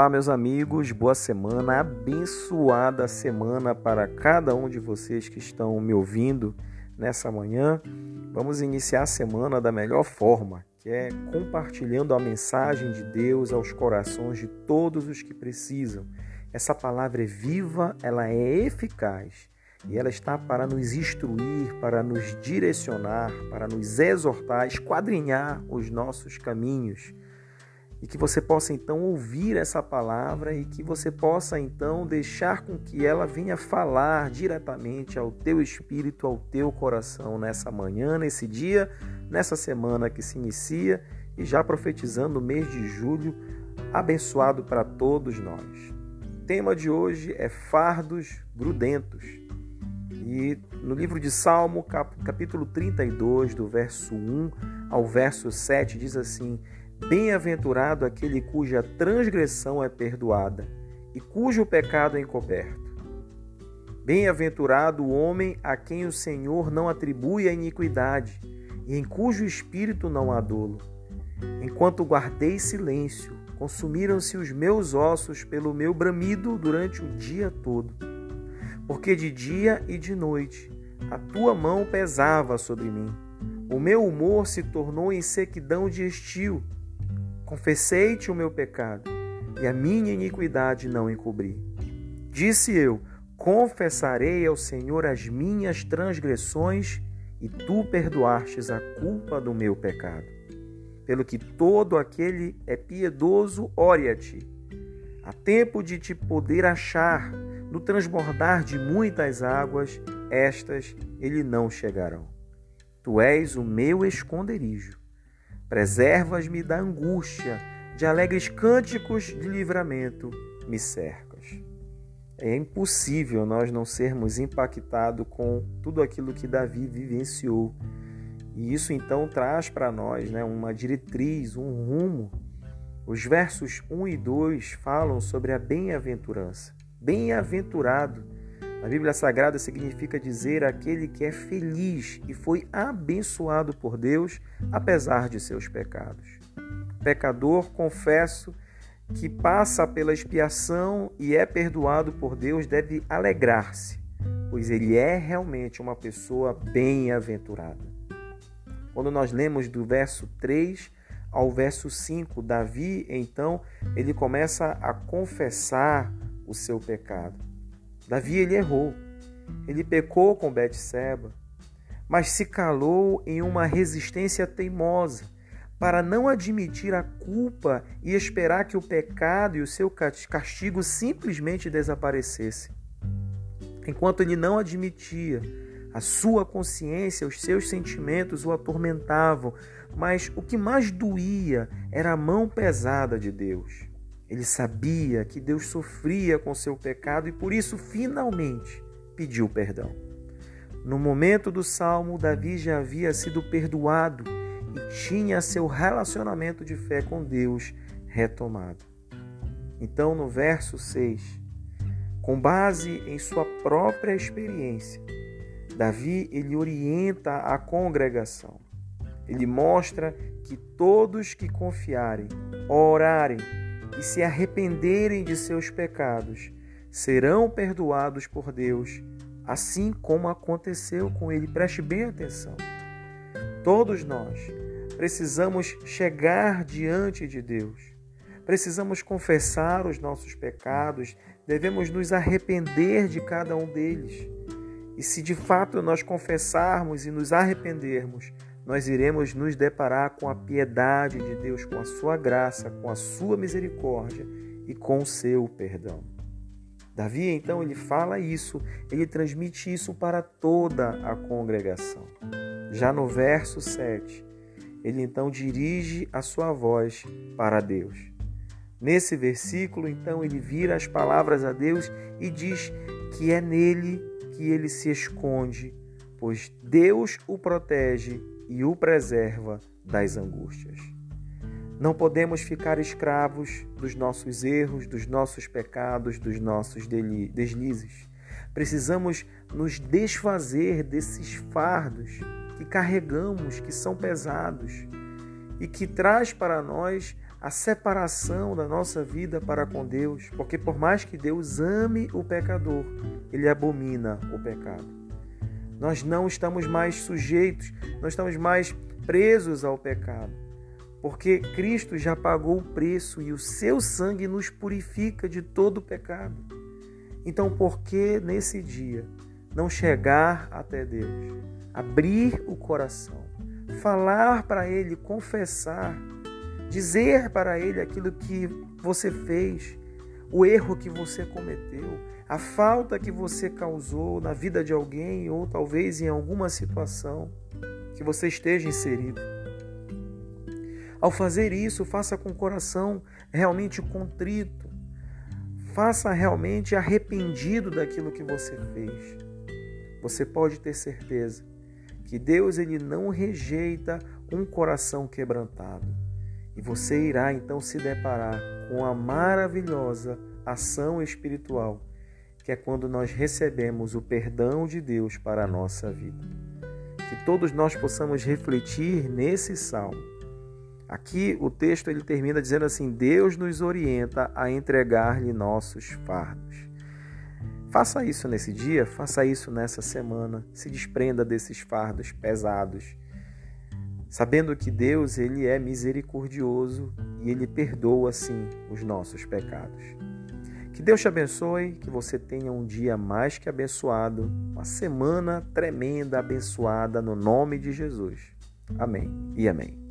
Olá, meus amigos, boa semana, abençoada semana para cada um de vocês que estão me ouvindo nessa manhã. Vamos iniciar a semana da melhor forma, que é compartilhando a mensagem de Deus aos corações de todos os que precisam. Essa palavra é viva, ela é eficaz e ela está para nos instruir, para nos direcionar, para nos exortar, esquadrinhar os nossos caminhos e que você possa então ouvir essa palavra e que você possa então deixar com que ela venha falar diretamente ao teu espírito, ao teu coração nessa manhã, nesse dia, nessa semana que se inicia e já profetizando o mês de julho abençoado para todos nós. O tema de hoje é fardos grudentos. E no livro de Salmo, capítulo 32, do verso 1 ao verso 7, diz assim: Bem-aventurado aquele cuja transgressão é perdoada e cujo pecado é encoberto. Bem-aventurado o homem a quem o Senhor não atribui a iniquidade e em cujo espírito não há dolo. Enquanto guardei silêncio, consumiram-se os meus ossos pelo meu bramido durante o dia todo. Porque de dia e de noite a tua mão pesava sobre mim. O meu humor se tornou em sequidão de estio Confessei-te o meu pecado, e a minha iniquidade não encobri. Disse eu: Confessarei ao Senhor as minhas transgressões, e tu perdoastes a culpa do meu pecado. Pelo que todo aquele é piedoso, ore a ti. Há tempo de te poder achar, no transbordar de muitas águas, estas ele não chegarão. Tu és o meu esconderijo Preservas-me da angústia, de alegres cânticos de livramento me cercas. É impossível nós não sermos impactados com tudo aquilo que Davi vivenciou. E isso então traz para nós né, uma diretriz, um rumo. Os versos 1 e 2 falam sobre a bem-aventurança. Bem-aventurado na Bíblia Sagrada significa dizer aquele que é feliz e foi abençoado por Deus apesar de seus pecados. Pecador, confesso, que passa pela expiação e é perdoado por Deus deve alegrar-se, pois ele é realmente uma pessoa bem-aventurada. Quando nós lemos do verso 3 ao verso 5, Davi, então, ele começa a confessar o seu pecado. Davi ele errou. Ele pecou com Betseba, mas se calou em uma resistência teimosa para não admitir a culpa e esperar que o pecado e o seu castigo simplesmente desaparecessem. Enquanto ele não admitia, a sua consciência, os seus sentimentos o atormentavam, mas o que mais doía era a mão pesada de Deus. Ele sabia que Deus sofria com seu pecado e por isso finalmente pediu perdão. No momento do salmo, Davi já havia sido perdoado e tinha seu relacionamento de fé com Deus retomado. Então, no verso 6, com base em sua própria experiência, Davi ele orienta a congregação. Ele mostra que todos que confiarem, orarem e se arrependerem de seus pecados, serão perdoados por Deus, assim como aconteceu com ele. Preste bem atenção. Todos nós precisamos chegar diante de Deus. Precisamos confessar os nossos pecados, devemos nos arrepender de cada um deles. E se de fato nós confessarmos e nos arrependermos, nós iremos nos deparar com a piedade de Deus, com a sua graça, com a sua misericórdia e com o seu perdão. Davi, então, ele fala isso, ele transmite isso para toda a congregação. Já no verso 7, ele então dirige a sua voz para Deus. Nesse versículo, então, ele vira as palavras a Deus e diz que é nele que ele se esconde, pois Deus o protege e o preserva das angústias. Não podemos ficar escravos dos nossos erros, dos nossos pecados, dos nossos deslizes. Precisamos nos desfazer desses fardos que carregamos, que são pesados e que traz para nós a separação da nossa vida para com Deus, porque por mais que Deus ame o pecador, ele abomina o pecado. Nós não estamos mais sujeitos, não estamos mais presos ao pecado, porque Cristo já pagou o preço e o seu sangue nos purifica de todo o pecado. Então, por que nesse dia não chegar até Deus, abrir o coração, falar para Ele, confessar, dizer para Ele aquilo que você fez, o erro que você cometeu, a falta que você causou na vida de alguém ou talvez em alguma situação que você esteja inserido. Ao fazer isso, faça com o coração realmente contrito, faça realmente arrependido daquilo que você fez. Você pode ter certeza que Deus ele não rejeita um coração quebrantado. E você irá então se deparar com a maravilhosa ação espiritual, que é quando nós recebemos o perdão de Deus para a nossa vida. Que todos nós possamos refletir nesse salmo. Aqui o texto ele termina dizendo assim: Deus nos orienta a entregar-lhe nossos fardos. Faça isso nesse dia, faça isso nessa semana, se desprenda desses fardos pesados sabendo que Deus ele é misericordioso e ele perdoa sim os nossos pecados. Que Deus te abençoe, que você tenha um dia mais que abençoado, uma semana tremenda abençoada no nome de Jesus. Amém e amém.